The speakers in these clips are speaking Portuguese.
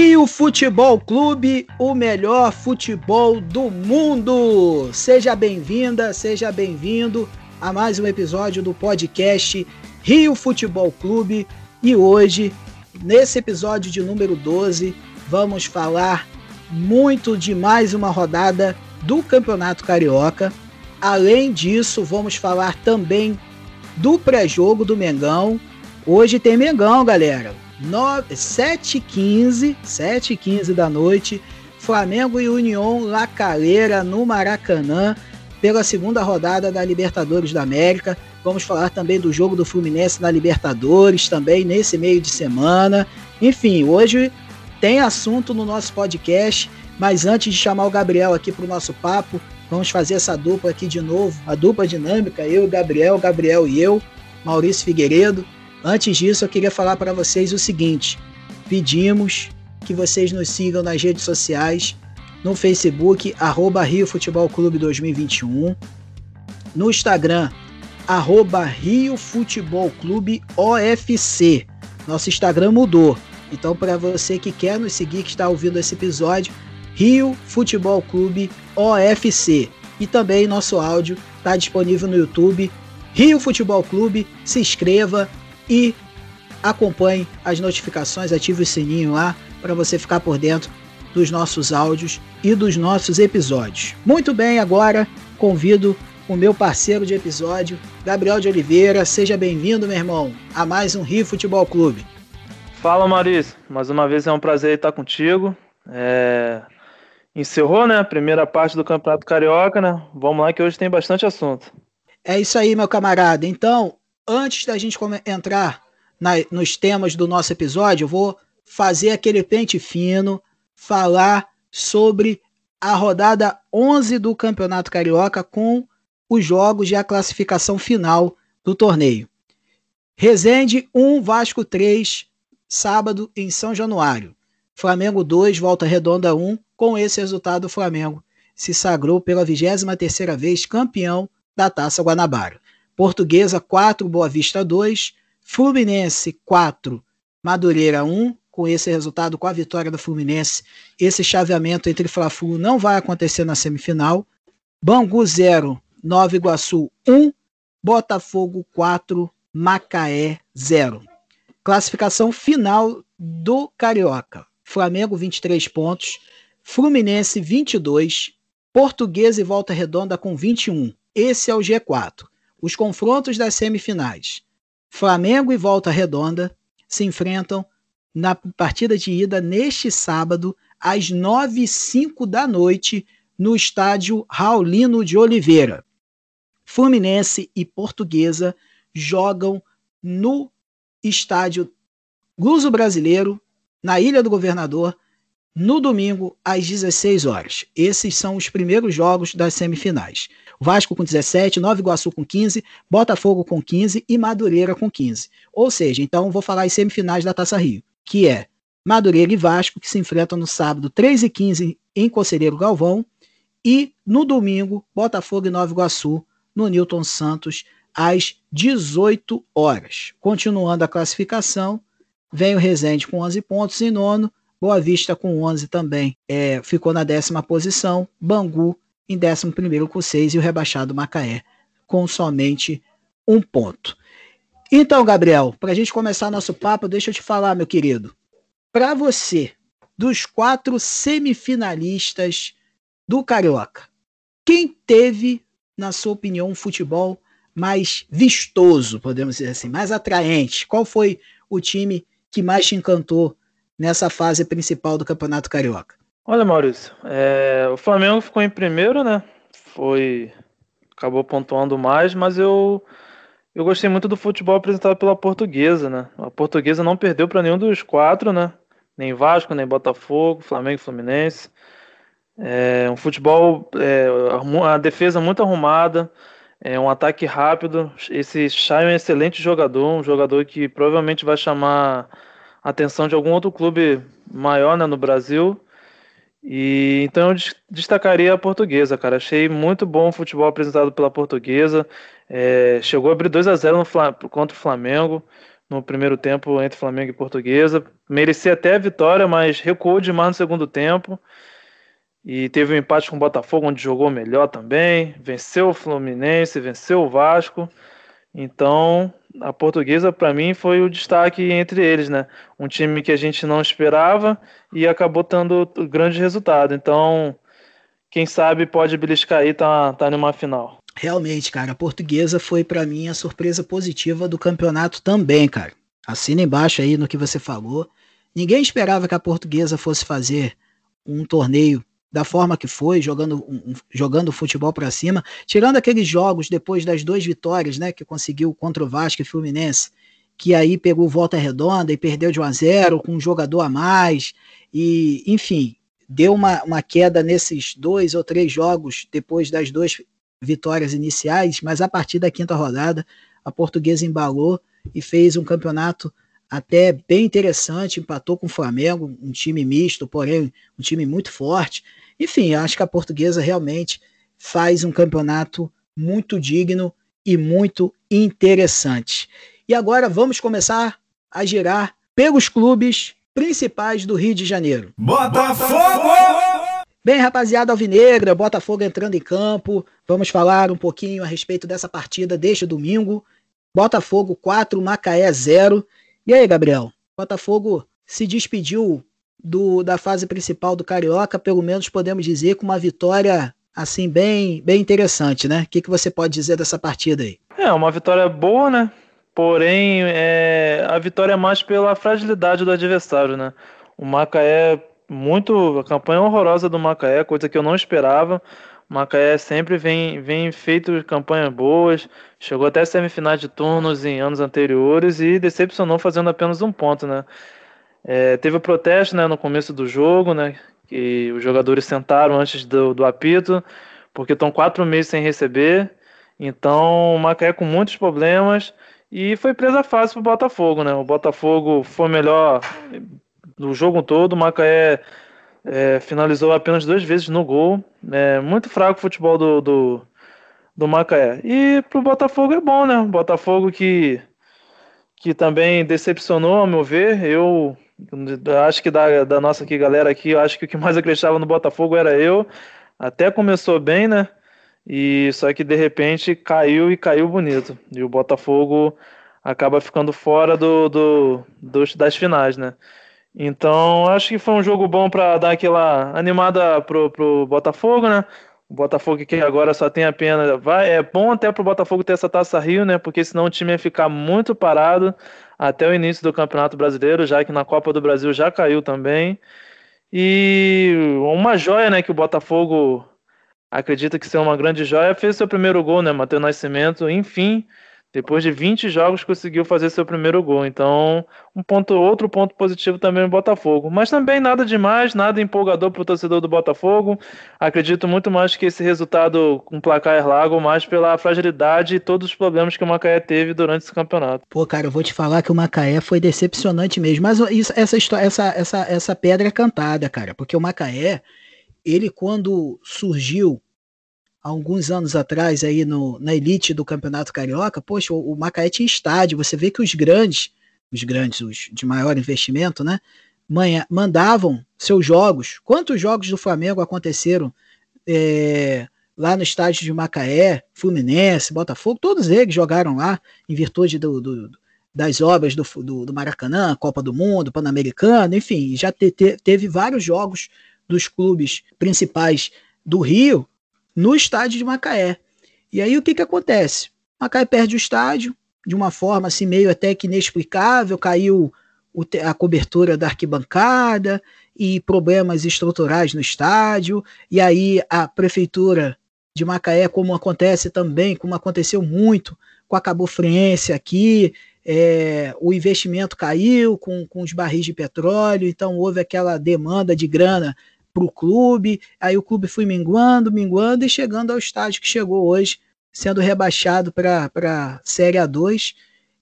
Rio Futebol Clube, o melhor futebol do mundo. Seja bem-vinda, seja bem-vindo a mais um episódio do podcast Rio Futebol Clube. E hoje, nesse episódio de número 12, vamos falar muito de mais uma rodada do Campeonato Carioca. Além disso, vamos falar também do pré-jogo do Mengão. Hoje tem Mengão, galera. 7h15, 7h15 da noite, Flamengo e União La Calera no Maracanã pela segunda rodada da Libertadores da América. Vamos falar também do jogo do Fluminense na Libertadores, também nesse meio de semana. Enfim, hoje tem assunto no nosso podcast, mas antes de chamar o Gabriel aqui para o nosso papo, vamos fazer essa dupla aqui de novo, a dupla dinâmica, eu e o Gabriel, Gabriel e eu, Maurício Figueiredo. Antes disso, eu queria falar para vocês o seguinte: pedimos que vocês nos sigam nas redes sociais, no Facebook, arroba Rio Futebol Clube 2021, no Instagram, arroba Rio Futebol Clube OFC. Nosso Instagram mudou. Então, para você que quer nos seguir, que está ouvindo esse episódio, Rio Futebol Clube OFC. E também nosso áudio está disponível no YouTube, Rio Futebol Clube. Se inscreva, e acompanhe as notificações, ative o sininho lá para você ficar por dentro dos nossos áudios e dos nossos episódios. Muito bem, agora convido o meu parceiro de episódio, Gabriel de Oliveira. Seja bem-vindo, meu irmão, a mais um Rio Futebol Clube. Fala, Maurício. Mais uma vez é um prazer estar contigo. É... Encerrou, né, a primeira parte do Campeonato Carioca, né? Vamos lá que hoje tem bastante assunto. É isso aí, meu camarada. Então, antes da gente entrar na, nos temas do nosso episódio, eu vou fazer aquele pente fino, falar sobre a rodada 11 do Campeonato Carioca com os jogos e a classificação final do torneio. Resende 1, Vasco 3, sábado em São Januário. Flamengo 2, Volta Redonda 1. Com esse resultado, o Flamengo se sagrou pela 23ª vez campeão da Taça Guanabara. Portuguesa 4, Boa Vista 2, Fluminense 4, Madureira 1. Com esse resultado, com a vitória do Fluminense, esse chaveamento entre Fla-Flu não vai acontecer na semifinal. Bangu 0, Nova Iguaçu 1, Botafogo 4, Macaé 0. Classificação final do Carioca. Flamengo 23 pontos, Fluminense 22, Portuguesa e Volta Redonda com 21. Esse é o G4. Os confrontos das semifinais. Flamengo e Volta Redonda se enfrentam na partida de ida neste sábado, às 9 e 05 da noite, no estádio Raulino de Oliveira. Fluminense e Portuguesa jogam no estádio Luso Brasileiro, na Ilha do Governador, no domingo, às 16 horas. Esses são os primeiros jogos das semifinais. Vasco com 17, Nova Iguaçu com 15, Botafogo com 15 e Madureira com 15. Ou seja, então vou falar as semifinais da Taça Rio, que é Madureira e Vasco, que se enfrentam no sábado 3 e 15 em Conselheiro Galvão, e no domingo, Botafogo e Nova Iguaçu, no Newton Santos, às 18 horas. Continuando a classificação, vem o Resende com 11 pontos em nono, Boa Vista com 11 também é, ficou na décima posição, Bangu em 11 com 6 e o rebaixado Macaé com somente um ponto. Então, Gabriel, para a gente começar nosso papo, deixa eu te falar, meu querido. Para você, dos quatro semifinalistas do Carioca, quem teve, na sua opinião, um futebol mais vistoso, podemos dizer assim, mais atraente? Qual foi o time que mais te encantou nessa fase principal do Campeonato Carioca? Olha, Maurício, é, o Flamengo ficou em primeiro, né? Foi. Acabou pontuando mais, mas eu. Eu gostei muito do futebol apresentado pela portuguesa, né? A portuguesa não perdeu para nenhum dos quatro, né? Nem Vasco, nem Botafogo, Flamengo Fluminense. É um futebol, é, a defesa muito arrumada, é um ataque rápido. Esse Chay é um excelente jogador, um jogador que provavelmente vai chamar a atenção de algum outro clube maior né, no Brasil. E então eu destacaria a portuguesa, cara. Achei muito bom o futebol apresentado pela portuguesa. É, chegou a abrir 2 a 0 no, contra o Flamengo. no primeiro tempo entre Flamengo e Portuguesa. Merecia até a vitória, mas recuou demais no segundo tempo. E teve um empate com o Botafogo, onde jogou melhor também. Venceu o Fluminense, venceu o Vasco. Então, a portuguesa, para mim, foi o destaque entre eles, né? Um time que a gente não esperava e acabou tendo grande resultado. Então, quem sabe pode beliscar aí, tá, tá numa final. Realmente, cara, a portuguesa foi para mim a surpresa positiva do campeonato também, cara. Assina embaixo aí no que você falou. Ninguém esperava que a portuguesa fosse fazer um torneio da forma que foi, jogando, um, jogando futebol para cima, tirando aqueles jogos depois das duas vitórias, né, que conseguiu contra o Vasco e Fluminense, que aí pegou volta redonda e perdeu de 1 a 0 com um jogador a mais, e enfim, deu uma, uma queda nesses dois ou três jogos depois das duas vitórias iniciais, mas a partir da quinta rodada a portuguesa embalou e fez um campeonato até bem interessante, empatou com o Flamengo, um time misto, porém um time muito forte. Enfim, acho que a portuguesa realmente faz um campeonato muito digno e muito interessante. E agora vamos começar a girar pelos clubes principais do Rio de Janeiro. Botafogo! Bem, rapaziada alvinegra, Botafogo entrando em campo. Vamos falar um pouquinho a respeito dessa partida deste domingo. Botafogo 4, Macaé 0. E aí, Gabriel? Botafogo se despediu do, da fase principal do Carioca, pelo menos podemos dizer, com uma vitória assim bem, bem interessante, né? O que, que você pode dizer dessa partida aí? É, uma vitória boa, né? Porém, é, a vitória é mais pela fragilidade do adversário, né? O Macaé, muito. A campanha horrorosa do Macaé, coisa que eu não esperava. O Macaé sempre vem, vem feito campanhas boas, chegou até semifinais de turnos em anos anteriores e decepcionou fazendo apenas um ponto, né? É, teve o protesto né, no começo do jogo, né, que os jogadores sentaram antes do, do apito, porque estão quatro meses sem receber. Então o Macaé com muitos problemas e foi presa fácil para o Botafogo. Né? O Botafogo foi melhor do jogo todo, o Macaé é, finalizou apenas duas vezes no gol. É, muito fraco o futebol do, do, do Macaé. E para o Botafogo é bom, né? O Botafogo que, que também decepcionou, ao meu ver. Eu Acho que da, da nossa aqui, galera aqui, eu acho que o que mais acreditava no Botafogo era eu. Até começou bem, né? E só que de repente caiu e caiu bonito. E o Botafogo acaba ficando fora do, do, das finais, né? Então acho que foi um jogo bom para dar aquela animada pro, pro Botafogo, né? O Botafogo que agora só tem a pena. Vai, é bom até pro Botafogo ter essa taça Rio, né? Porque senão o time ia ficar muito parado até o início do Campeonato Brasileiro, já que na Copa do Brasil já caiu também. E uma joia, né, que o Botafogo acredita que ser uma grande joia, fez seu primeiro gol, né, Matheus Nascimento, enfim, depois de 20 jogos conseguiu fazer seu primeiro gol. Então, um ponto, outro ponto positivo também no Botafogo. Mas também nada demais, nada empolgador para o torcedor do Botafogo. Acredito muito mais que esse resultado com placar é largo, mais pela fragilidade e todos os problemas que o Macaé teve durante esse campeonato. Pô, cara, eu vou te falar que o Macaé foi decepcionante mesmo. Mas isso, essa, essa, essa, essa pedra é cantada, cara, porque o Macaé, ele quando surgiu alguns anos atrás aí no, na elite do Campeonato Carioca, poxa, o, o Macaé tinha estádio, você vê que os grandes, os grandes, os de maior investimento, né, manha, mandavam seus jogos. Quantos jogos do Flamengo aconteceram é, lá no estádio de Macaé, Fluminense, Botafogo, todos eles jogaram lá em virtude do, do das obras do, do, do, Maracanã, Copa do Mundo, Pan-Americano, enfim, já te, te, teve vários jogos dos clubes principais do Rio no estádio de Macaé. E aí o que, que acontece? Macaé perde o estádio de uma forma assim meio até que inexplicável, caiu a cobertura da arquibancada e problemas estruturais no estádio, e aí a prefeitura de Macaé, como acontece também, como aconteceu muito com a Cabo Friense aqui, é, o investimento caiu com, com os barris de petróleo, então houve aquela demanda de grana para o clube. Aí o clube foi minguando, minguando e chegando ao estágio que chegou hoje, sendo rebaixado para a Série A2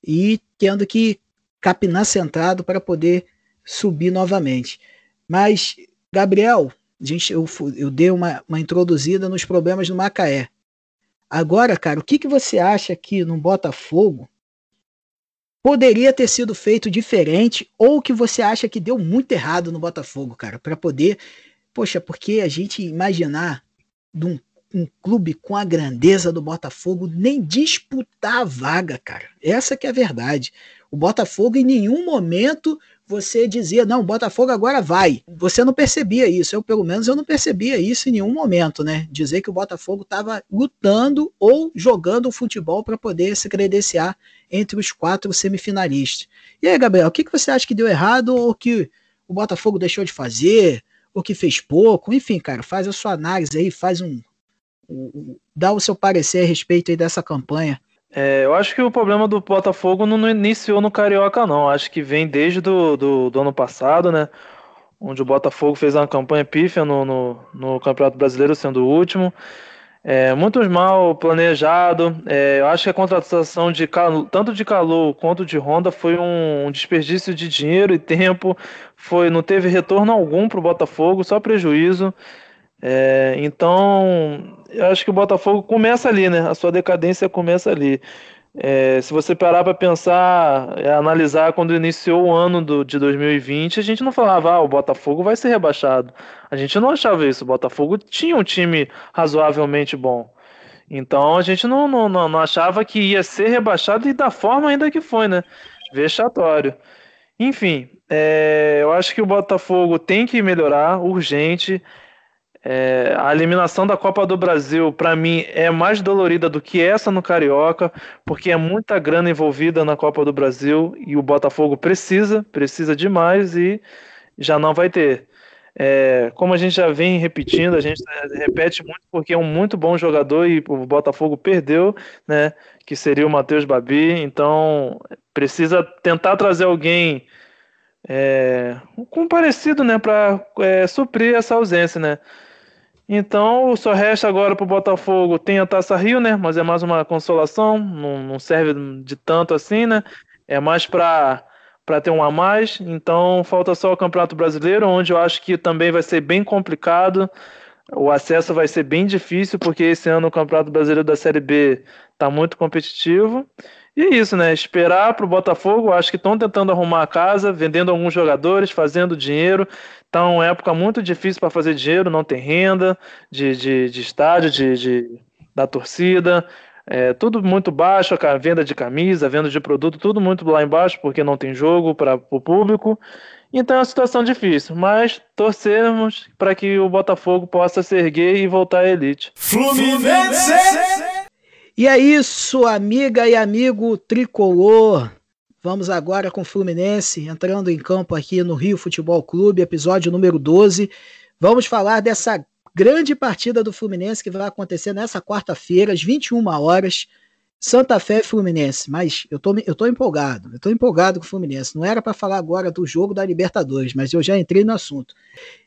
e tendo que capinar centrado para poder subir novamente. Mas, Gabriel, gente, eu, eu dei uma, uma introduzida nos problemas do Macaé. Agora, cara, o que, que você acha que no Botafogo poderia ter sido feito diferente ou que você acha que deu muito errado no Botafogo, cara, para poder, poxa, porque a gente imaginar de um, um, clube com a grandeza do Botafogo nem disputar a vaga, cara. Essa que é a verdade. O Botafogo em nenhum momento você dizia, não, Botafogo agora vai. Você não percebia isso. Eu, pelo menos, eu não percebia isso em nenhum momento, né? Dizer que o Botafogo estava lutando ou jogando futebol para poder se credenciar entre os quatro semifinalistas. E aí, Gabriel, o que, que você acha que deu errado ou que o Botafogo deixou de fazer? Ou que fez pouco? Enfim, cara, faz a sua análise aí, faz um. um dá o seu parecer a respeito aí dessa campanha é, eu acho que o problema do Botafogo não iniciou no Carioca, não. Acho que vem desde do, do, do ano passado, né? Onde o Botafogo fez uma campanha pífia no, no, no Campeonato Brasileiro, sendo o último. É, muito mal planejado. É, eu acho que a contratação de tanto de Calou quanto de Honda foi um, desperdício de dinheiro e tempo. Foi, não teve retorno algum para o Botafogo, só prejuízo. É, então, eu acho que o Botafogo começa ali, né? A sua decadência começa ali. É, se você parar para pensar, é, analisar quando iniciou o ano do, de 2020, a gente não falava, ah, o Botafogo vai ser rebaixado. A gente não achava isso. O Botafogo tinha um time razoavelmente bom. Então a gente não, não, não achava que ia ser rebaixado e da forma ainda que foi, né? Vexatório. Enfim, é, eu acho que o Botafogo tem que melhorar, urgente. É, a eliminação da Copa do Brasil, para mim, é mais dolorida do que essa no Carioca, porque é muita grana envolvida na Copa do Brasil e o Botafogo precisa, precisa demais e já não vai ter. É, como a gente já vem repetindo, a gente repete muito porque é um muito bom jogador e o Botafogo perdeu, né? Que seria o Matheus Babi. Então precisa tentar trazer alguém é, com parecido, né? Para é, suprir essa ausência, né? Então, só resta agora para o Botafogo. Tem a Taça Rio, né? Mas é mais uma consolação, não, não serve de tanto assim, né? É mais para para ter um a mais. Então, falta só o Campeonato Brasileiro, onde eu acho que também vai ser bem complicado. O acesso vai ser bem difícil, porque esse ano o Campeonato Brasileiro da Série B está muito competitivo. E é isso, né? Esperar para o Botafogo. Acho que estão tentando arrumar a casa, vendendo alguns jogadores, fazendo dinheiro. Tá uma época muito difícil para fazer dinheiro, não tem renda de, de, de estádio, de, de, da torcida. É, tudo muito baixo, a venda de camisa, venda de produto, tudo muito lá embaixo, porque não tem jogo para o público. Então é uma situação difícil, mas torcemos para que o Botafogo possa se erguer e voltar à elite. Fluminense! E é isso, amiga e amigo tricolor. Vamos agora com o Fluminense entrando em campo aqui no Rio Futebol Clube, episódio número 12. Vamos falar dessa grande partida do Fluminense que vai acontecer nessa quarta-feira, às 21 horas. Santa Fé Fluminense, mas eu tô, eu tô empolgado, eu tô empolgado com o Fluminense. Não era para falar agora do jogo da Libertadores, mas eu já entrei no assunto.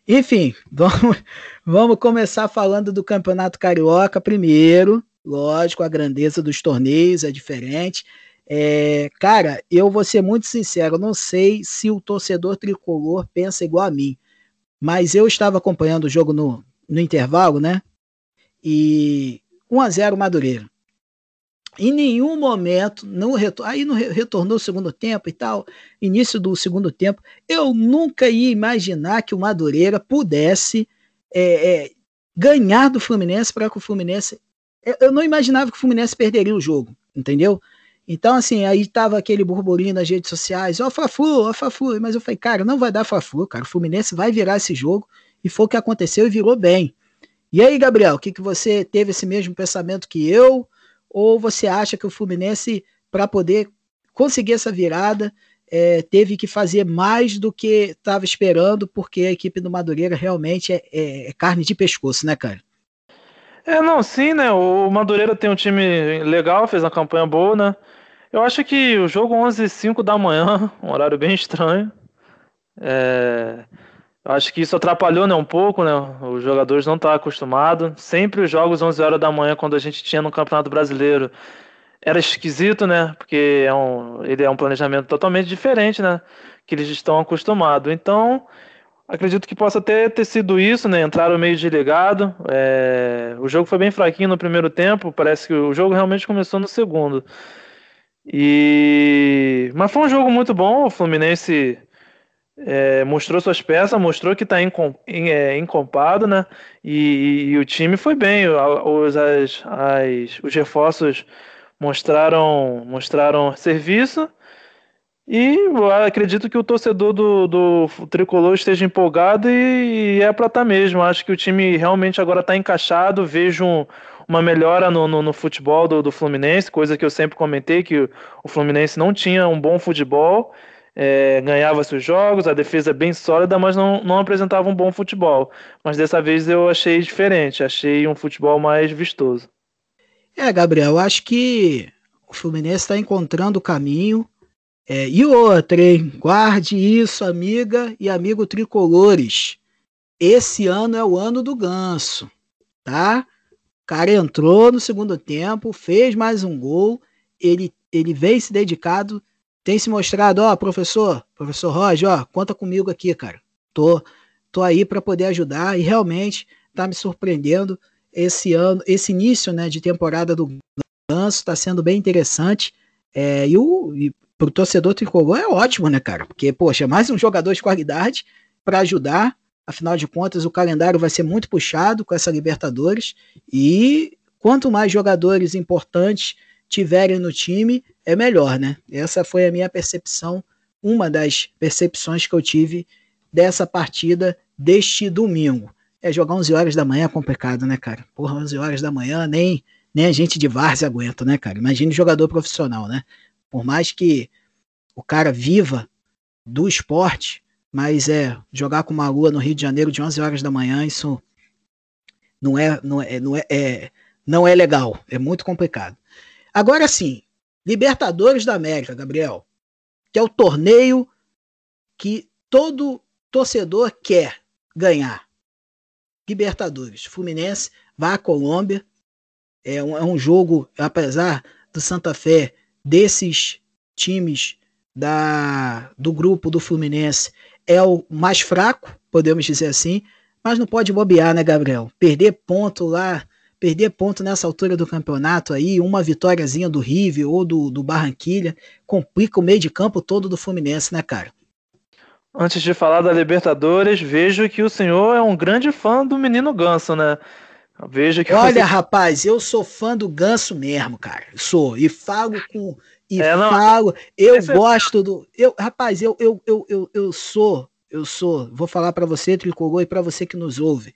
Enfim, vamos, vamos começar falando do Campeonato Carioca primeiro. Lógico, a grandeza dos torneios é diferente. É, cara, eu vou ser muito sincero, não sei se o torcedor tricolor pensa igual a mim, mas eu estava acompanhando o jogo no, no intervalo, né? E 1 a 0 Madureira. Em nenhum momento, não aí não retornou o segundo tempo e tal, início do segundo tempo, eu nunca ia imaginar que o Madureira pudesse é, é, ganhar do Fluminense para que o Fluminense eu não imaginava que o Fluminense perderia o jogo, entendeu? Então, assim, aí tava aquele burburinho nas redes sociais, ó, oh, Fla-Flu, ó, oh, mas eu falei, cara, não vai dar Fla-Flu, cara, o Fluminense vai virar esse jogo, e foi o que aconteceu e virou bem. E aí, Gabriel, o que, que você teve esse mesmo pensamento que eu, ou você acha que o Fluminense, para poder conseguir essa virada, é, teve que fazer mais do que estava esperando, porque a equipe do Madureira realmente é, é, é carne de pescoço, né, cara? É, não, sim, né? O Madureira tem um time legal, fez uma campanha boa, né? Eu acho que o jogo 11 h 05 da manhã, um horário bem estranho. É... Acho que isso atrapalhou né, um pouco, né? Os jogadores não estavam acostumados. Sempre os jogos 11 horas da manhã, quando a gente tinha no Campeonato Brasileiro, era esquisito, né? Porque é um, ele é um planejamento totalmente diferente, né? Que eles estão acostumados. Então, Acredito que possa até ter sido isso, né? Entraram meio desligado. É... O jogo foi bem fraquinho no primeiro tempo. Parece que o jogo realmente começou no segundo. E mas foi um jogo muito bom. O Fluminense é, mostrou suas peças, mostrou que está é, encompado, né? E, e, o time foi bem. Os, as, as, os reforços mostraram, mostraram serviço. E acredito que o torcedor do, do tricolor esteja empolgado e, e é para estar tá mesmo. Acho que o time realmente agora está encaixado. Vejo um, uma melhora no, no, no futebol do, do, Fluminense, coisa que eu sempre comentei, que o, Fluminense não tinha um bom futebol é, ganhava seus jogos, a defesa bem sólida, mas não, não apresentava um bom futebol. Mas dessa vez eu achei diferente, achei um futebol mais vistoso. É, Gabriel, acho que o Fluminense está encontrando o caminho. É, e outra, hein? Guarde isso, amiga e amigo tricolores. Esse ano é o ano do ganso, tá? O cara entrou no segundo tempo, fez mais um gol, ele, ele vem se dedicado tem se mostrado, ó, professor, professor Roger, ó, conta comigo aqui, cara. Tô, tô aí para poder ajudar e realmente tá me surpreendendo esse ano, esse início, né, de temporada do Ganso está sendo bem interessante. É, e o e pro torcedor tricolor é ótimo, né, cara? Porque, poxa, mais um jogador de qualidade para ajudar. Afinal de contas, o calendário vai ser muito puxado com essa Libertadores. E quanto mais jogadores importantes tiverem no time, é melhor, né? Essa foi a minha percepção, uma das percepções que eu tive dessa partida deste domingo. É, jogar 11 horas da manhã é complicado, né, cara? Porra, 11 horas da manhã nem, nem a gente de várzea aguenta, né, cara? Imagine jogador profissional, né? Por mais que o cara viva do esporte, mas é jogar com uma lua no Rio de Janeiro de 11 horas da manhã, isso não é, não é, não é, é não é legal, é muito complicado. Agora sim, Libertadores da América, Gabriel, que é o torneio que todo torcedor quer ganhar. Libertadores. Fluminense vai à Colômbia. É um, é um jogo, apesar do Santa Fé, desses times da, do grupo do Fluminense, é o mais fraco, podemos dizer assim. Mas não pode bobear, né, Gabriel? Perder ponto lá perder ponto nessa altura do campeonato aí, uma vitóriazinha do River ou do, do Barranquilha, complica o meio de campo todo do Fluminense, né, cara? Antes de falar da Libertadores, vejo que o senhor é um grande fã do menino Ganso, né? Vejo que Olha, você... rapaz, eu sou fã do Ganso mesmo, cara. Sou. E falo com. E é, não, falo. Eu é gosto do. Eu, rapaz, eu, eu, eu, eu, eu sou. Eu sou. Vou falar para você, Tricolor, e para você que nos ouve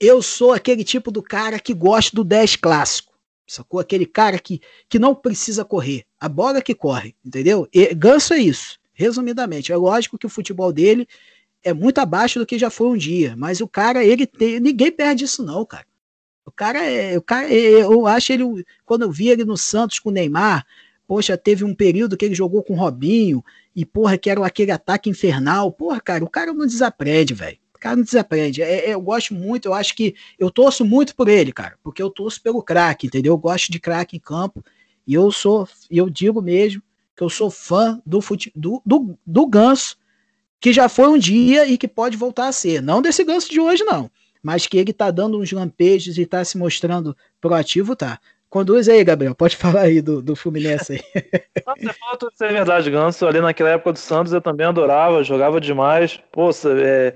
eu sou aquele tipo do cara que gosta do 10 clássico. Sacou? Aquele cara que, que não precisa correr. A bola que corre, entendeu? E Ganso é isso, resumidamente. É lógico que o futebol dele é muito abaixo do que já foi um dia, mas o cara, ele tem, ninguém perde isso não, cara. O cara é, o cara, é, eu acho ele, quando eu vi ele no Santos com o Neymar, poxa, teve um período que ele jogou com o Robinho, e porra, que era aquele ataque infernal, porra, cara, o cara não desaprende, velho cara não desaprende. É, é, eu gosto muito, eu acho que eu torço muito por ele, cara, porque eu torço pelo craque, entendeu? Eu gosto de craque em campo e eu sou, eu digo mesmo que eu sou fã do, fute, do, do, do Ganso, que já foi um dia e que pode voltar a ser. Não desse Ganso de hoje, não, mas que ele tá dando uns lampejos e tá se mostrando proativo, tá. Conduz aí, Gabriel. Pode falar aí do, do Fluminense aí. Você falou tudo isso é verdade, Ganso. Ali naquela época do Santos eu também adorava, jogava demais. Poxa, é,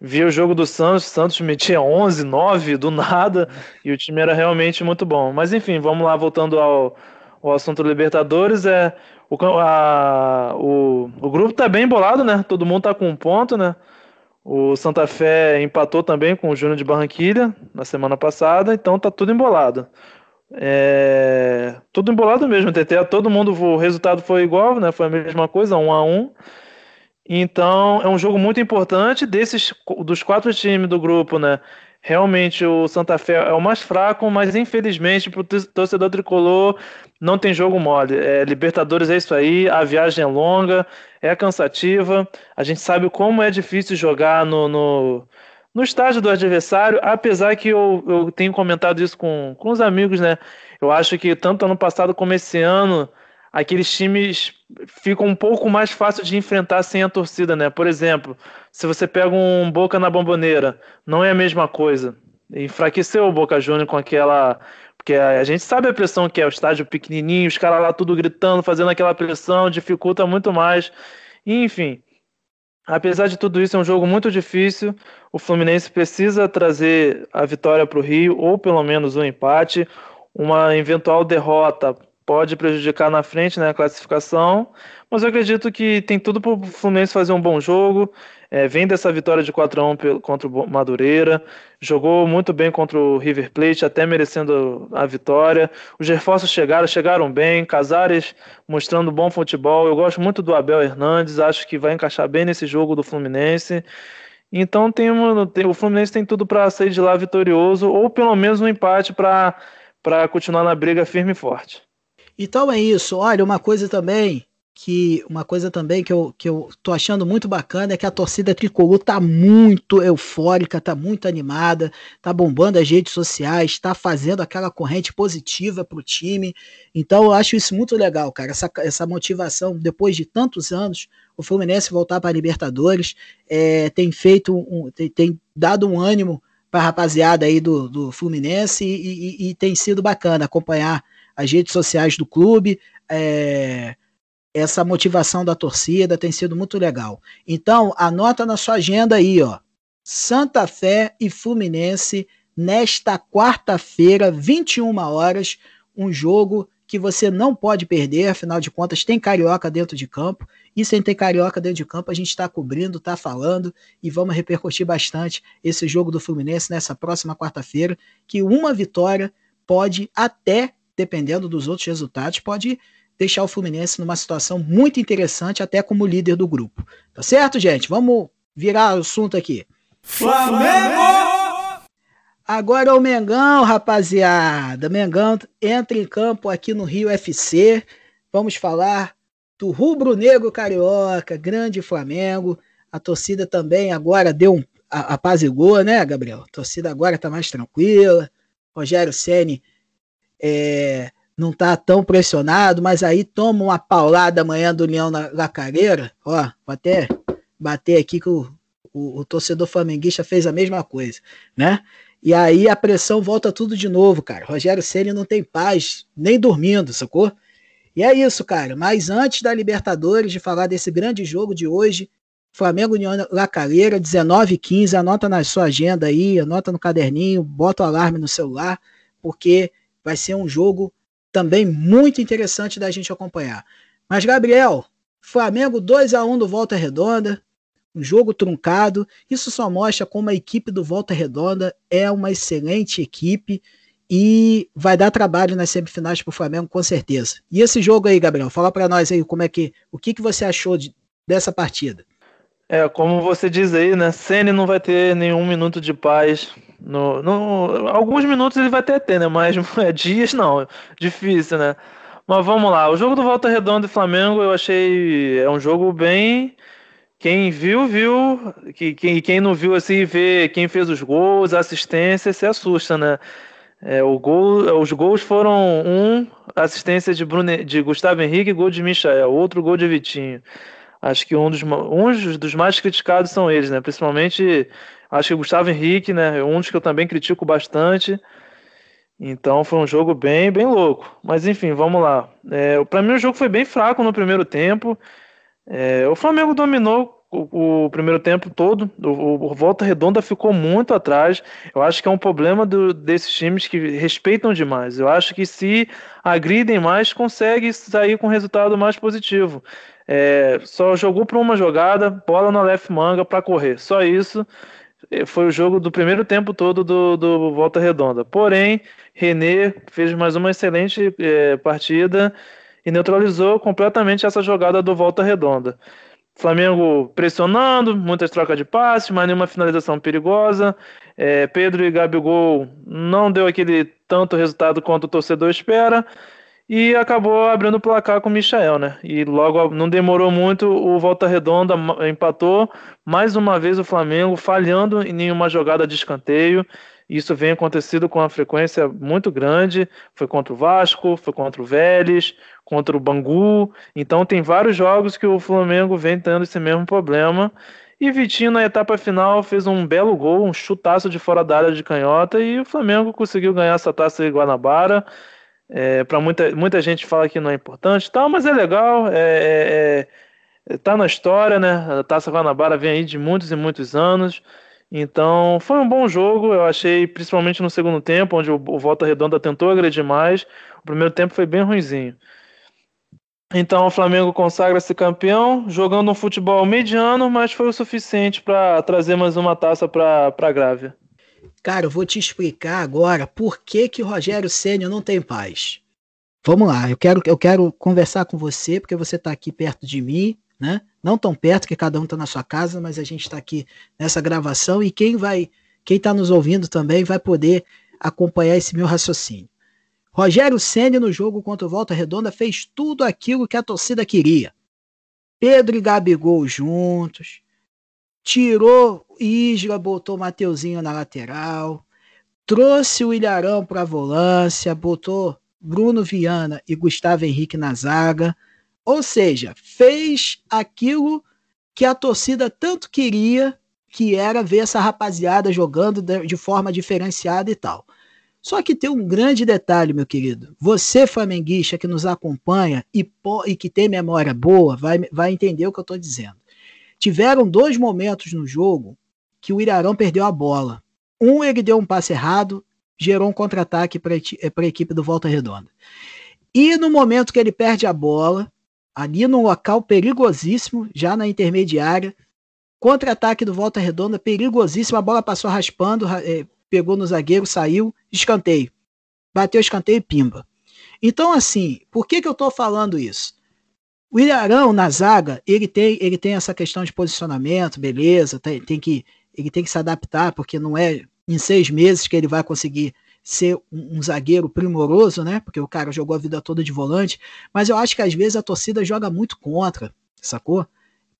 via o jogo do Santos, o Santos metia 11, 9 do nada, e o time era realmente muito bom. Mas enfim, vamos lá, voltando ao, ao assunto Libertadores, é o, a, o, o grupo tá bem embolado, né? Todo mundo tá com um ponto, né? O Santa Fé empatou também com o Júnior de Barranquilha na semana passada, então tá tudo embolado. É, tudo embolado mesmo, TT, todo mundo, o resultado foi igual, né? Foi a mesma coisa, um a um. Então, é um jogo muito importante desses dos quatro times do grupo, né? Realmente o Santa Fé é o mais fraco, mas infelizmente para o torcedor tricolor não tem jogo mole. É, Libertadores é isso aí, a viagem é longa, é cansativa. A gente sabe como é difícil jogar no, no, no estágio do adversário, apesar que eu, eu tenho comentado isso com, com os amigos, né? Eu acho que tanto ano passado como esse ano aqueles times ficam um pouco mais fácil de enfrentar sem a torcida, né? Por exemplo, se você pega um Boca na Bomboneira, não é a mesma coisa. Enfraqueceu o Boca Juniors com aquela porque a, gente sabe a pressão que é o estádio pequenininho, os caras lá tudo gritando, fazendo aquela pressão, dificulta muito mais. Enfim, apesar de tudo isso, é um jogo muito difícil. O Fluminense precisa trazer a vitória para o Rio, ou pelo menos um empate. Uma eventual derrota pode prejudicar na frente né, a classificação, mas eu acredito que tem tudo para o Fluminense fazer um bom jogo. É, vem dessa vitória de 4 a 1 contra o Madureira, jogou muito bem contra o River Plate, até merecendo a vitória. Os reforços chegaram, chegaram bem. Casares mostrando bom futebol. Eu gosto muito do Abel Hernandes, acho que vai encaixar bem nesse jogo do Fluminense. Então tem, tem o Fluminense tem tudo para sair de lá vitorioso, ou pelo menos um empate para continuar na briga firme e forte. Então é isso. Olha, uma coisa também que uma coisa também que eu, que eu tô achando muito bacana é que a torcida tricolor tá muito eufórica, tá muito animada, tá bombando as redes sociais, tá fazendo aquela corrente positiva pro time. Então eu acho isso muito legal, cara. Essa, essa motivação, depois de tantos anos, o Fluminense voltar para Libertadores, é, tem feito um, tem, tem dado um ânimo para a rapaziada aí do, do Fluminense e, e, e, tem sido bacana acompanhar as redes sociais do clube. É, essa motivação da torcida tem sido muito legal. Então, anota na sua agenda aí, ó. Santa Fé e Fluminense nesta quarta-feira, 21 horas, um jogo que você não pode perder, afinal de contas tem carioca dentro de campo, e sem ter carioca dentro de campo a gente está cobrindo, está falando e vamos repercutir bastante esse jogo do Fluminense nessa próxima quarta-feira, que uma vitória pode até, dependendo dos outros resultados, pode deixar o Fluminense numa situação muito interessante, até como líder do grupo. Tá certo, gente? Vamos virar o assunto aqui. Flamengo! Agora o Mengão, rapaziada. Mengão entra em campo aqui no Rio FC. Vamos falar do rubro-negro carioca, grande Flamengo. A torcida também agora deu um apazigou, né, Gabriel? A torcida agora tá mais tranquila. Rogério Ceni é, não tá tão pressionado, mas aí toma uma paulada amanhã do Leão na, na. Ó, vou até bater aqui que o, o, o, torcedor flamenguista fez a mesma coisa, né? E aí a pressão volta tudo de novo, cara. Rogério Ceni não tem paz, nem dormindo, sacou? E é isso, cara. Mas antes da Libertadores, de falar desse grande jogo de hoje, Flamengo União La Calera, 19 15 anota na sua agenda aí, anota no caderninho, bota o alarme no celular, porque vai ser um jogo também muito interessante da gente acompanhar. Mas, Gabriel, Flamengo 2 a 1 do Volta Redonda, um jogo truncado. Isso só mostra como a equipe do Volta Redonda é uma excelente equipe e vai dar trabalho nas semifinais para o Flamengo com certeza. E esse jogo aí, Gabriel, fala para nós aí como é que, o que, que você achou de, dessa partida? É, como você diz aí, né? Ceni não vai ter nenhum minuto de paz no, no, alguns minutos ele vai até ter, né? Mas é, dias não. Difícil, né? Mas vamos lá. O jogo do Volta Redonda e Flamengo eu achei. É um jogo bem. Quem viu, viu. Que, quem, quem não viu assim, vê quem fez os gols, a assistência, se assusta, né? É, o gol, os gols foram um assistência de, Brune, de Gustavo Henrique, gol de Michael, outro gol de Vitinho. Acho que um dos, um dos mais criticados são eles, né? Principalmente Acho que o Gustavo Henrique, né, é um dos que eu também critico bastante. Então foi um jogo bem, bem louco. Mas enfim, vamos lá. É, para mim o jogo foi bem fraco no primeiro tempo. É, o Flamengo dominou o, o, primeiro tempo todo. O, o, Volta Redonda ficou muito atrás. Eu acho que é um problema do, desses times que respeitam demais. Eu acho que se agridem mais, consegue sair com resultado mais positivo. É, só jogou para uma jogada, bola na left manga para correr. Só isso. É, foi o jogo do primeiro tempo todo do, do Volta Redonda. Porém, René fez mais uma excelente é, partida e neutralizou completamente essa jogada do Volta Redonda. Flamengo pressionando, muitas trocas de passes, mas nenhuma finalização perigosa. É, Pedro e Gabigol não deu aquele tanto resultado quanto o torcedor espera e acabou abrindo o placar com o Michael, né? E logo não demorou muito, o Volta Redonda empatou. Mais uma vez o Flamengo falhando em nenhuma jogada de escanteio. Isso vem acontecido com uma frequência muito grande. Foi contra o Vasco, foi contra o Vélez, contra o Bangu. Então tem vários jogos que o Flamengo vem tendo esse mesmo problema. E Vitinho, na etapa final, fez um belo gol, um chutaço de fora da área de canhota, e o Flamengo conseguiu ganhar essa taça de Guanabara. É, para muita, muita gente fala que não é importante, tal, mas é legal, é, é, é, tá na história, né? A Taça Guanabara vem aí de muitos e muitos anos. Então, foi um bom jogo, eu achei, principalmente no segundo tempo, onde o, o Volta Redonda tentou agredir mais. O primeiro tempo foi bem ruinzinho. Então o Flamengo consagra-se campeão, jogando um futebol mediano, mas foi o suficiente para trazer mais uma taça para a Grávia. Cara, eu vou te explicar agora por que que Rogério Ceni não tem paz. Vamos lá, eu quero, eu quero conversar com você, porque você está aqui perto de mim, né? Não tão perto, que cada um está na sua casa, mas a gente está aqui nessa gravação e quem vai, quem está nos ouvindo também vai poder acompanhar esse meu raciocínio. Rogério Ceni no jogo contra o Volta Redonda fez tudo aquilo que a torcida queria. Pedro e Gabigol juntos, tirou Isla, botou Mateuzinho na lateral, trouxe o Ilharão para a volância, botou Bruno Viana e Gustavo Henrique na zaga. Ou seja, fez aquilo que a torcida tanto queria, que era ver essa rapaziada jogando de forma diferenciada e tal. Só que tem um grande detalhe, meu querido. Você, flamenguista, que nos acompanha e, e que tem memória boa, vai, vai entender o que eu estou dizendo. Tiveram dois momentos no jogo que o Irarão perdeu a bola. Um, ele deu um passe errado, gerou um contra-ataque para a equipe do Volta Redonda. E no momento que ele perde a bola, ali num local perigosíssimo, já na intermediária, contra-ataque do Volta Redonda, perigosíssimo, a bola passou raspando, é, pegou no zagueiro, saiu, escanteio. Bateu escanteio e pimba. Então, assim, por que, que eu estou falando isso? O Ilharão, na zaga, ele tem, ele tem essa questão de posicionamento, beleza, tem, tem que, ele tem que se adaptar, porque não é em seis meses que ele vai conseguir ser um, um, zagueiro primoroso, né? Porque o cara jogou a vida toda de volante, mas eu acho que às vezes a torcida joga muito contra, sacou?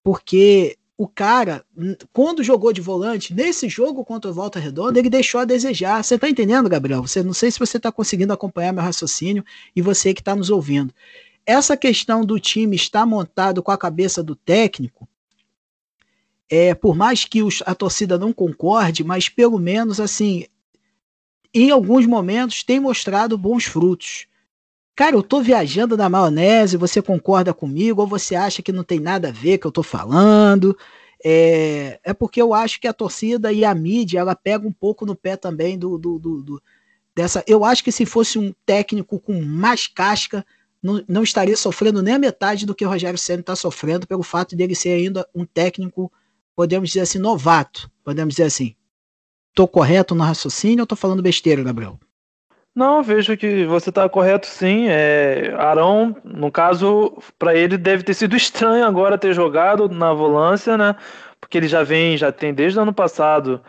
Porque o cara, quando jogou de volante, nesse jogo contra o Volta Redonda, ele deixou a desejar. Você tá entendendo, Gabriel? Você não sei se você está conseguindo acompanhar meu raciocínio e você que está nos ouvindo. Essa questão do time estar montado com a cabeça do técnico, é, por mais que os, a torcida não concorde, mas pelo menos assim, em alguns momentos tem mostrado bons frutos. Cara, eu tô viajando na maionese, você concorda comigo, ou você acha que não tem nada a ver que eu tô falando? É, é porque eu acho que a torcida e a mídia, ela pega um pouco no pé também do, do, do, do dessa. Eu acho que se fosse um técnico com mais casca, não, não estaria sofrendo nem a metade do que o Rogério Senna está sofrendo pelo fato dele ser ainda um técnico, podemos dizer assim, novato, podemos dizer assim. Tô correto no raciocínio ou tô falando besteira, Gabriel? Não, vejo que você está correto sim. É, Arão, no caso, para ele deve ter sido estranho agora ter jogado na volância, né? Porque ele já vem, já tem desde o ano passado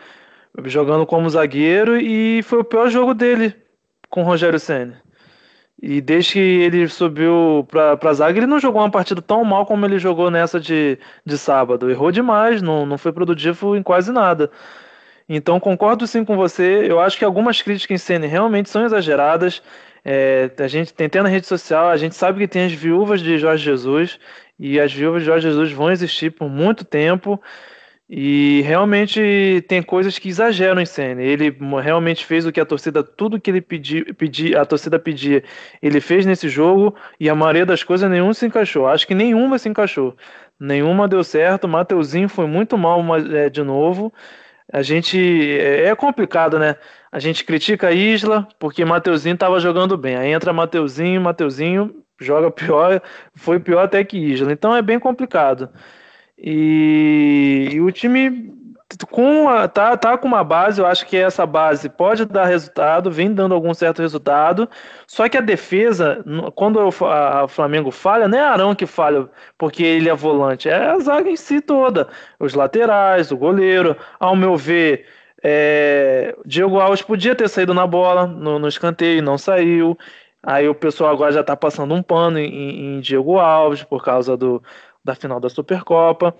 jogando como zagueiro e foi o pior jogo dele com o Rogério Senna. E desde que ele subiu para a zaga, ele não jogou uma partida tão mal como ele jogou nessa de, de sábado. Errou demais, não, não foi produtivo em quase nada. Então concordo sim com você. Eu acho que algumas críticas em cena realmente são exageradas. É, a gente tem até na rede social, a gente sabe que tem as viúvas de Jorge Jesus e as viúvas de Jorge Jesus vão existir por muito tempo. E realmente tem coisas que exageram em cena. Ele realmente fez o que a torcida, tudo que ele pediu, pedi, a torcida pedia, ele fez nesse jogo e a maioria das coisas nenhum se encaixou. Acho que nenhuma se encaixou. Nenhuma deu certo. Mateuzinho foi muito mal é, de novo a gente é, é complicado, né? A gente critica a Isla porque Mateuzinho estava jogando bem. Aí entra Mateuzinho, Mateuzinho joga pior, foi pior até que Isla. Então é bem complicado. E, e o time com a, tá, tá com uma base, eu acho que essa base pode dar resultado, vem dando algum certo resultado. Só que a defesa, quando o Flamengo falha, não é Arão que falha porque ele é volante, é a zaga em si toda. Os laterais, o goleiro. Ao meu ver, é, Diego Alves podia ter saído na bola, no, no escanteio, não saiu. Aí o pessoal agora já tá passando um pano em, em Diego Alves por causa do, da final da Supercopa.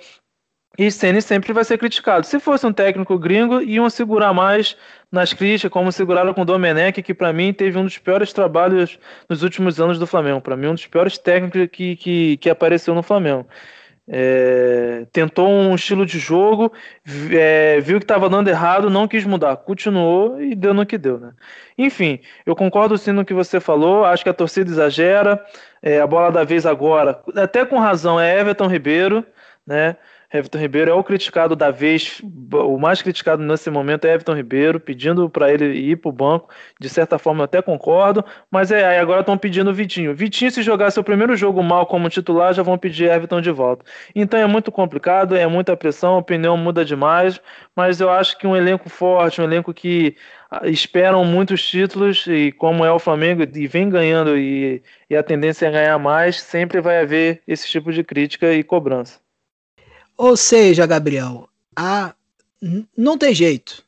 E Ceni sempre vai ser criticado. Se fosse um técnico gringo, iam segurar mais nas críticas, como seguraram com o Domenech, que para mim teve um dos piores trabalhos nos últimos anos do Flamengo. Para mim, um dos piores técnicos que, que, que apareceu no Flamengo. É, tentou um estilo de jogo, é, viu que estava dando errado, não quis mudar, continuou e deu no que deu, né? Enfim, eu concordo sim no que você falou, acho que a torcida exagera, é, a bola da vez agora, até com razão, é Everton Ribeiro, né? Everton Ribeiro é o criticado da vez, o mais criticado nesse momento é Everton Ribeiro, pedindo para ele ir para o banco. De certa forma, eu até concordo, mas é, agora estão pedindo o Vitinho. Vitinho, se jogar seu primeiro jogo mal como titular, já vão pedir Everton de volta. Então é muito complicado, é muita pressão, a opinião muda demais, mas eu acho que um elenco forte, um elenco que ah, esperam muitos títulos e como é o Flamengo e vem ganhando e, e a tendência é ganhar mais, sempre vai haver esse tipo de crítica e cobrança. Ou seja, Gabriel, a... não tem jeito.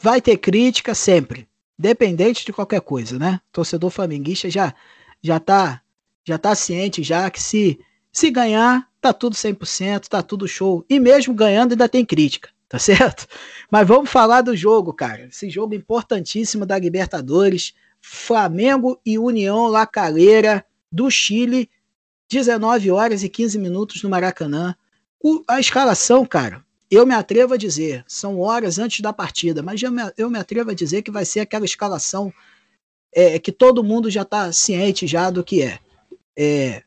Vai ter crítica sempre, dependente de qualquer coisa, né? Torcedor flamenguista já já tá já tá ciente já que se se ganhar, tá tudo 100%, tá tudo show. E mesmo ganhando ainda tem crítica, tá certo? Mas vamos falar do jogo, cara. Esse jogo importantíssimo da Libertadores, Flamengo e União La Calera do Chile, 19 horas e 15 minutos no Maracanã. O, a escalação, cara, eu me atrevo a dizer, são horas antes da partida, mas eu me, eu me atrevo a dizer que vai ser aquela escalação é, que todo mundo já está ciente já do que é. é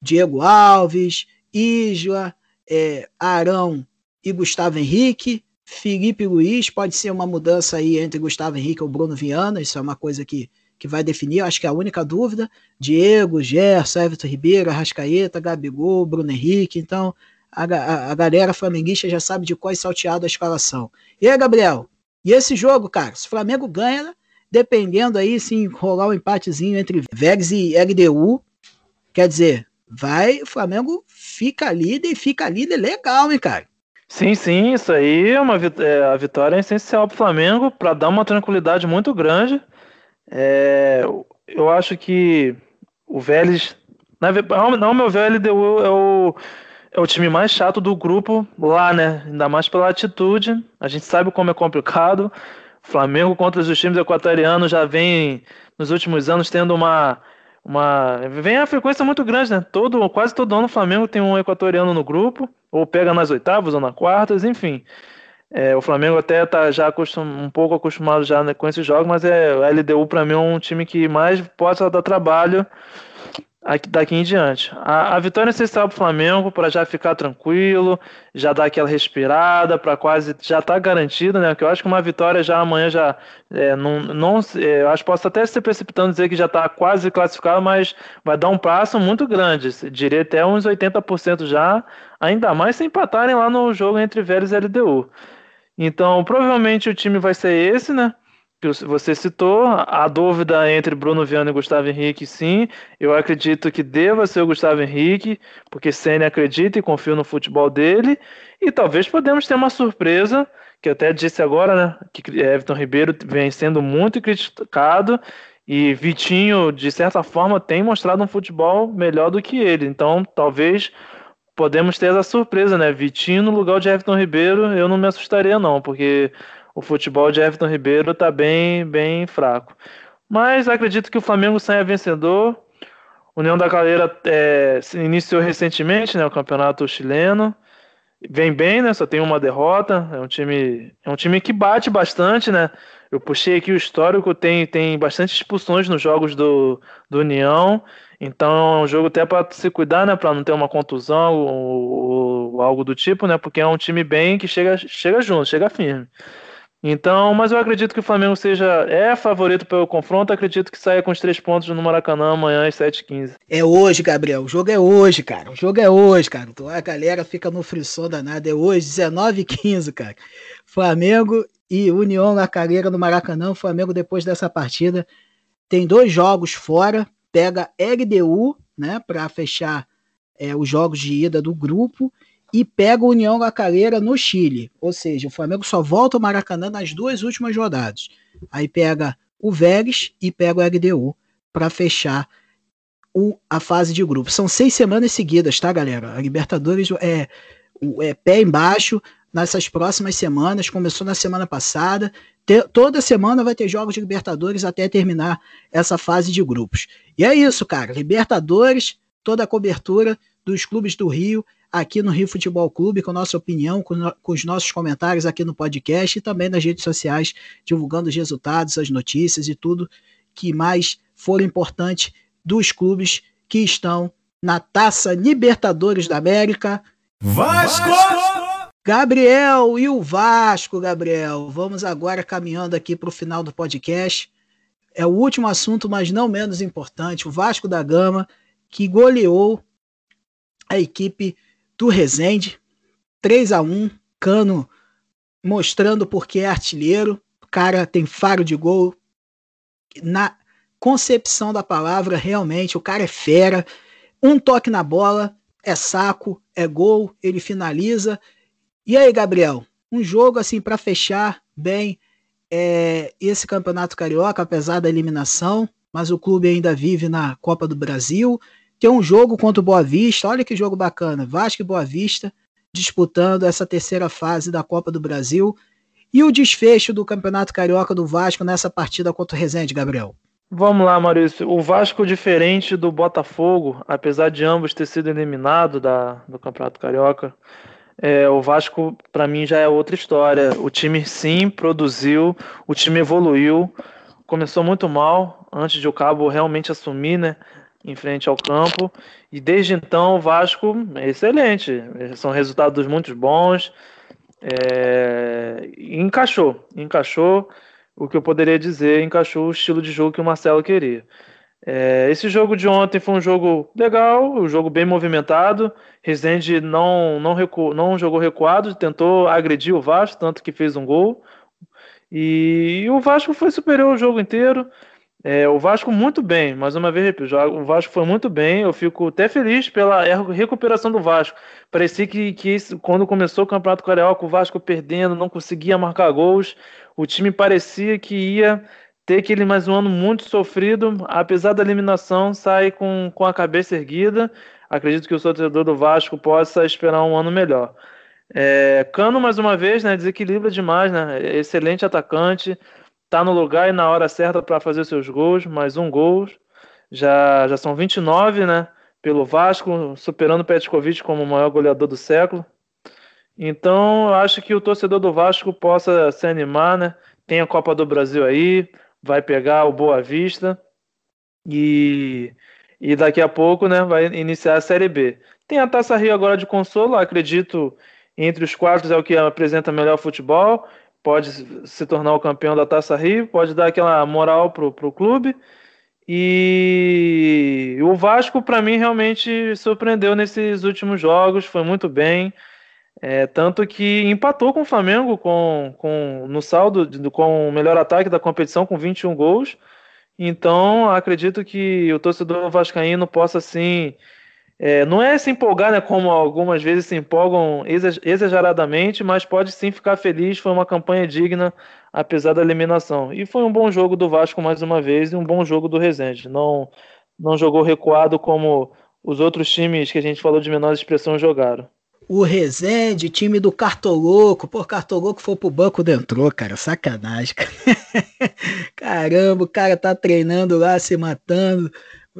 Diego Alves, Isla, é, Arão e Gustavo Henrique, Felipe Luiz, pode ser uma mudança aí entre Gustavo Henrique e o Bruno Viana, isso é uma coisa que, que vai definir, acho que é a única dúvida. Diego, Gerson, Everton Ribeiro, Arrascaeta, Gabigol, Bruno Henrique, então a, a, galera flamenguista já sabe de qual é salteado a escalação. E aí, Gabriel? E esse jogo, cara, se o Flamengo ganha, dependendo aí, se rolar um empatezinho entre Vegas e LDU, quer dizer, vai, o Flamengo fica líder e fica líder legal, hein, cara? Sim, sim, isso aí é uma é, a vitória é essencial para o Flamengo para dar uma tranquilidade muito grande. É, eu acho que o Vélez, na, não, meu LDU é o é o time mais chato do grupo lá, né? Ainda mais pela atitude. A gente sabe como é complicado. Flamengo contra os times equatorianos já vem nos últimos anos tendo uma uma vem a frequência muito grande, né? Todo quase todo ano o Flamengo tem um equatoriano no grupo, ou pega nas oitavas ou nas quartas, enfim. É, o Flamengo até tá já acostum, um pouco acostumado já né, com esses jogos, mas é o LDU para mim é um time que mais pode dar trabalho aqui, daqui em diante. A, a vitória essencial para o Flamengo para já ficar tranquilo, já dar aquela respirada, para quase já estar tá garantido, né? Que eu acho que uma vitória já amanhã já é, não, não é, eu acho que posso até se precipitando dizer que já está quase classificado, mas vai dar um passo muito grande, diria até uns 80% já, ainda mais se empatarem lá no jogo entre Vélez e LDU. Então, provavelmente o time vai ser esse, né? Que você citou, a dúvida entre Bruno Viana e Gustavo Henrique, sim. Eu acredito que deva ser o Gustavo Henrique, porque Senna acredita e confia no futebol dele. E talvez podemos ter uma surpresa, que até disse agora, né? Que Everton Ribeiro vem sendo muito criticado. E Vitinho, de certa forma, tem mostrado um futebol melhor do que ele. Então, talvez podemos ter essa surpresa, né? Vitinho no lugar de Everton Ribeiro, eu não me assustaria, não, porque o futebol de Everton Ribeiro está bem, bem fraco. Mas acredito que o Flamengo saia vencedor. União da Calera é, iniciou recentemente, né, o campeonato chileno. Vem bem, né? Só tem uma derrota. É um time, é um time que bate bastante, né? Eu puxei aqui o histórico, tem, tem bastante expulsões nos jogos do, do União. Então é um jogo até para se cuidar, né? Para não ter uma contusão ou, ou, algo do tipo, né? Porque é um time bem que chega, chega junto, chega firme. Então, mas eu acredito que o Flamengo seja é favorito pelo confronto, acredito que saia com os três pontos no Maracanã amanhã às 7h15. É hoje, Gabriel. O jogo é hoje, cara. O jogo é hoje, cara. Então a galera fica no frisson danado. É hoje, 19h15, cara. Flamengo e União na carreira no Maracanã. O Flamengo, depois dessa partida, tem dois jogos fora. Pega LDU, né, para fechar é, os jogos de ida do grupo e pega o União La Calera no Chile. Ou seja, o Flamengo só volta ao Maracanã nas duas últimas rodadas. Aí pega o Vélez e pega o LDU para fechar o, a fase de grupo. São seis semanas seguidas, tá, galera? A Libertadores é, é pé embaixo nessas próximas semanas. Começou na semana passada. Te, toda semana vai ter jogos de Libertadores até terminar essa fase de grupos. E é isso, cara. Libertadores, toda a cobertura dos clubes do Rio aqui no Rio Futebol Clube, com nossa opinião, com, no, com, os nossos comentários aqui no podcast e também nas redes sociais, divulgando os resultados, as notícias e tudo que mais for importante dos clubes que estão na Taça Libertadores da América. Vasco! Gabriel e o Vasco, Gabriel. Vamos agora caminhando aqui para o final do podcast. É o último assunto, mas não menos importante. O Vasco da Gama, que goleou a equipe do Resende, 3 a 1 Cano mostrando porque é artilheiro. O cara tem faro de gol. Na concepção da palavra, realmente, o cara é fera. Um toque na bola, é saco, é gol, ele finaliza. E aí, Gabriel? Um jogo assim para fechar bem é, esse campeonato carioca, apesar da eliminação, mas o clube ainda vive na Copa do Brasil. Tem um jogo contra o Boa Vista, olha que jogo bacana, Vasco e Boa Vista disputando essa terceira fase da Copa do Brasil. E o desfecho do Campeonato Carioca do Vasco nessa partida contra o Resende, Gabriel? Vamos lá, Maurício. O Vasco, diferente do Botafogo, apesar de ambos ter sido eliminados da, do Campeonato Carioca, é, o Vasco, para mim, já é outra história. O time, sim, produziu, o time evoluiu. Começou muito mal, antes de o Cabo realmente assumir, né? Em frente ao campo. E desde então o Vasco é excelente. São resultados muito bons. É... encaixou, encaixou o que eu poderia dizer, encaixou o estilo de jogo que o Marcelo queria. É... esse jogo de ontem foi um jogo legal, um jogo bem movimentado. Rezende não, não, recu... não jogou recuado, tentou agredir o Vasco, tanto que fez um gol. E, e o Vasco foi superior o jogo inteiro. É, o Vasco muito bem, mais uma vez repito, o Vasco foi muito bem, eu fico até feliz pela recuperação do Vasco. Parecia que, que quando começou o Campeonato Carioca, o Vasco perdendo, não conseguia marcar gols, o time parecia que ia ter aquele mais um ano muito sofrido, apesar da eliminação, sai com, com a cabeça erguida. Acredito que o torcedor do Vasco possa esperar um ano melhor. É, Cano, mais uma vez, né, desequilibra demais, né, excelente atacante, tá no lugar e na hora certa para fazer seus gols, mais um gol. Já, já são 29, né? Pelo Vasco, superando o Petkovic como o maior goleador do século. Então, eu acho que o torcedor do Vasco possa se animar, né? Tem a Copa do Brasil aí, vai pegar o Boa Vista e, e daqui a pouco, né, vai iniciar a Série B. Tem a Taça Rio agora de consolo, acredito entre os quatro é o que apresenta melhor futebol pode se tornar o campeão da Taça Rio, pode dar aquela moral pro, pro clube. E o Vasco, para mim, realmente surpreendeu nesses últimos jogos, foi muito bem. É, tanto que empatou com o Flamengo com, com, no saldo com o melhor ataque da competição, com 21 gols. Então, acredito que o torcedor vascaíno possa, sim, é, não é se empolgar, né, como algumas vezes se empolgam exageradamente, mas pode sim ficar feliz. Foi uma campanha digna, apesar da eliminação. E foi um bom jogo do Vasco mais uma vez e um bom jogo do Rezende. Não, não jogou recuado como os outros times que a gente falou de menor expressão jogaram. O Rezende, time do Cartoloco. Pô, Cartoloco foi pro banco dentro, cara. Sacanagem. Caramba, o cara tá treinando lá, se matando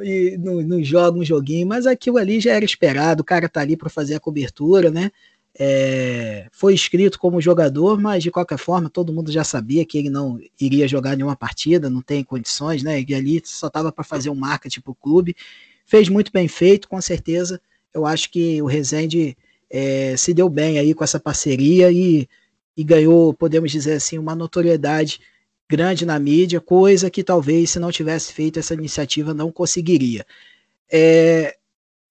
e não, não joga um joguinho, mas aquilo ali já era esperado, o cara tá ali para fazer a cobertura, né? É, foi escrito como jogador, mas de qualquer forma todo mundo já sabia que ele não iria jogar nenhuma partida, não tem condições, né? E ali só tava para fazer um marketing pro clube. Fez muito bem feito, com certeza. Eu acho que o Rezende é, se deu bem aí com essa parceria e, e ganhou, podemos dizer assim, uma notoriedade grande na mídia, coisa que talvez se não tivesse feito essa iniciativa não conseguiria. É,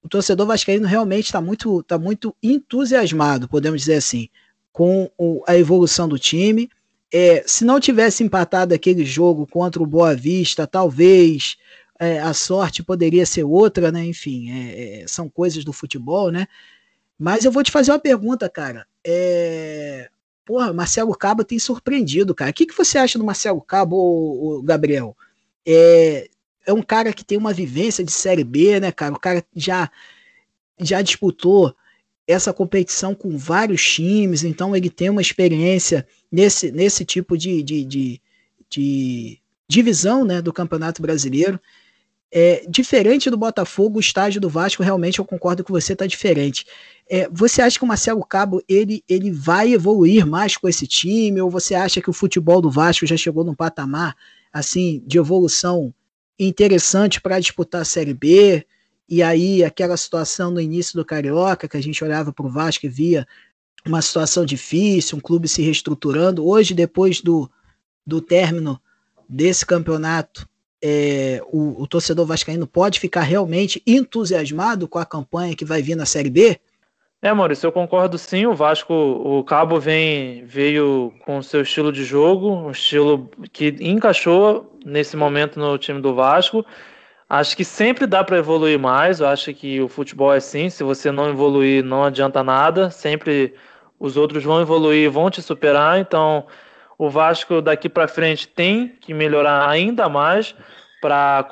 o torcedor vascaíno realmente está muito, tá muito entusiasmado, podemos dizer assim, com o, a evolução do time. É, se não tivesse empatado aquele jogo contra o Boa Vista, talvez é, a sorte poderia ser outra, né? Enfim, é, é são coisas do futebol, né? Mas eu vou te fazer uma pergunta, cara. É, porra, Marcelo Cabo tem surpreendido, cara. O que, que você acha do Marcelo Cabo, Gabriel? É, é um cara que tem uma vivência de Série B, né, cara? O cara já, já disputou essa competição com vários times, então ele tem uma experiência nesse, nesse tipo de, de, de, de divisão né, do Campeonato Brasileiro. É, diferente do Botafogo, o estágio do Vasco, realmente eu concordo com você, tá diferente. É, você acha que o Marcelo Cabo ele, ele vai evoluir mais com esse time? Ou você acha que o futebol do Vasco já chegou num patamar assim de evolução interessante para disputar a Série B? E aí, aquela situação no início do Carioca, que a gente olhava para o Vasco e via uma situação difícil, um clube se reestruturando. Hoje, depois do, do término desse campeonato, é, o, o, torcedor vascaíno pode ficar realmente entusiasmado com a campanha que vai vir na Série B? É, Maurício, eu concordo sim. O Vasco, o Cabo vem veio com seu estilo de jogo, um estilo que encaixou nesse momento no time do Vasco. Acho que sempre dá para evoluir mais. Eu acho que o futebol é assim. Se você não evoluir, não adianta nada. Sempre os outros vão evoluir, vão te superar. Então, o Vasco daqui para frente tem que melhorar ainda mais para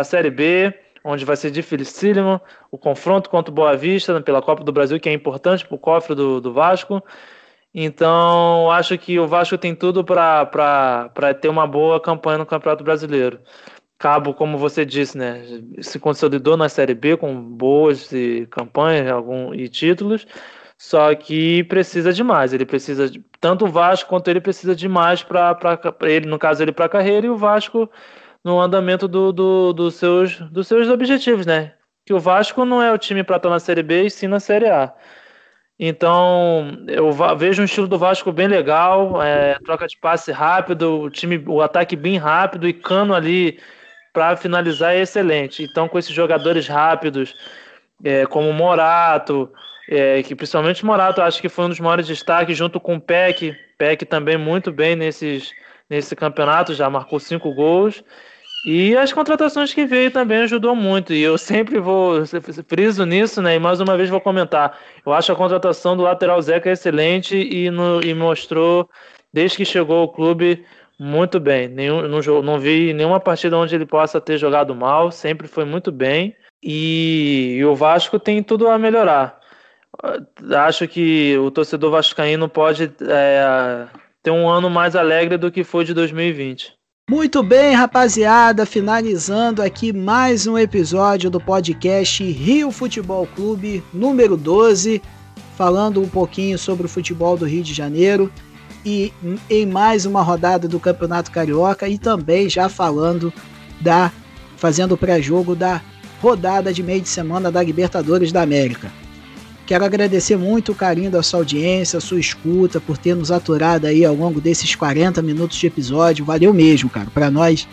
a Série B, onde vai ser dificílimo o confronto contra o Boa Vista pela Copa do Brasil, que é importante para o cofre do, do Vasco. Então, acho que o Vasco tem tudo para ter uma boa campanha no Campeonato Brasileiro. Cabo, como você disse, né, se consolidou na Série B com boas campanhas algum, e títulos, só que precisa de mais. Ele precisa, de, tanto o Vasco quanto ele precisa de mais para ele, no caso, ele para a carreira, e o Vasco no andamento do, do, do seus, dos seus objetivos, né? Que o Vasco não é o time para estar na Série B e sim na Série A. Então, eu vejo um estilo do Vasco bem legal, é, troca de passe rápido, o time, o ataque bem rápido e cano ali para finalizar é excelente. Então, com esses jogadores rápidos, é, como Morato, é, que principalmente Morato, acho que foi um dos maiores destaques, junto com o Peck. Peck também muito bem nesses, nesse campeonato, já marcou cinco gols. E as contratações que veio também ajudou muito. E eu sempre vou friso nisso, né? E mais uma vez vou comentar. Eu acho a contratação do lateral Zeca excelente e, no, e mostrou, desde que chegou ao clube, muito bem. Nenhum, não, não vi nenhuma partida onde ele possa ter jogado mal. Sempre foi muito bem. E, e o Vasco tem tudo a melhorar. Acho que o torcedor vascaíno pode é, ter um ano mais alegre do que foi de 2020. Muito bem, rapaziada, finalizando aqui mais um episódio do podcast Rio Futebol Clube número 12, falando um pouquinho sobre o futebol do Rio de Janeiro e em mais uma rodada do Campeonato Carioca e também já falando da fazendo o pré-jogo da rodada de meio de semana da Libertadores da América. Quero agradecer muito o carinho da sua audiência, a sua escuta, por ter nos aturado aí ao longo desses 40 minutos de episódio. Valeu mesmo, cara. Para nós,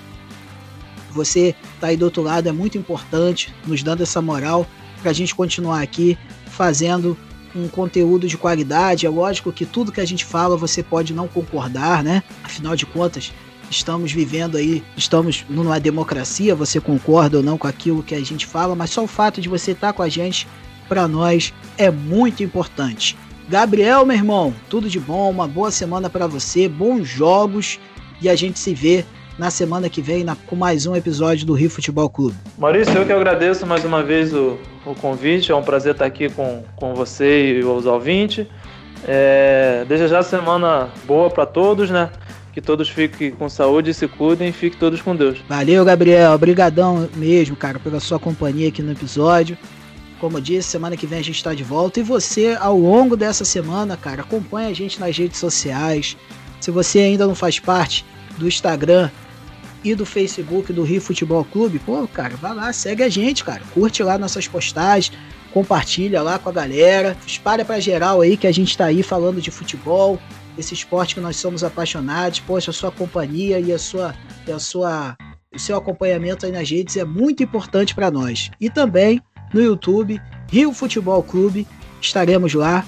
você tá aí do outro lado é muito importante, nos dando essa moral para a gente continuar aqui fazendo um conteúdo de qualidade. É lógico que tudo que a gente fala você pode não concordar, né? Afinal de contas, estamos vivendo aí, estamos numa democracia, você concorda ou não com aquilo que a gente fala, mas só o fato de você estar tá com a gente para nós é muito importante. Gabriel, meu irmão, tudo de bom, uma boa semana para você, bons jogos e a gente se vê na semana que vem na, com mais um episódio do Rio Futebol Clube. Maurício, eu que agradeço mais uma vez o, o convite, é um prazer estar aqui com, com você e os ouvintes. É, desejar semana boa para todos, né? Que todos fiquem com saúde, se cuidem e fiquem todos com Deus. Valeu, Gabriel. Obrigadão mesmo, cara, pela sua companhia aqui no episódio. Como eu disse, semana que vem a gente está de volta. E você, ao longo dessa semana, cara, acompanha a gente nas redes sociais. Se você ainda não faz parte do Instagram e do Facebook do Rio Futebol Clube, pô, cara, vai lá, segue a gente, cara. Curte lá nossas postagens, compartilha lá com a galera. Espalha para geral aí que a gente está aí falando de futebol, esse esporte que nós somos apaixonados. Poxa, a sua companhia e a sua, e a sua o seu acompanhamento aí nas redes é muito importante para nós. E também no YouTube, Rio Futebol Clube. Estaremos lá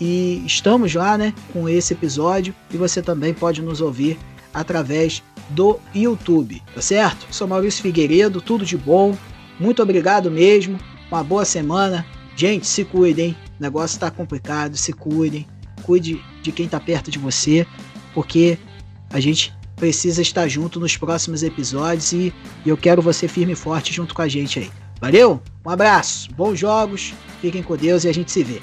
e estamos lá, né, com esse episódio e você também pode nos ouvir através do YouTube, tá certo? Sou Maurício Figueiredo, tudo de bom. Muito obrigado mesmo. Uma boa semana. Gente, se cuidem. O negócio tá complicado, se cuidem. Cuide de quem tá perto de você, porque a gente precisa estar junto nos próximos episódios e eu quero você firme e forte junto com a gente aí. Valeu, um abraço, bons jogos, fiquem com Deus e a gente se vê.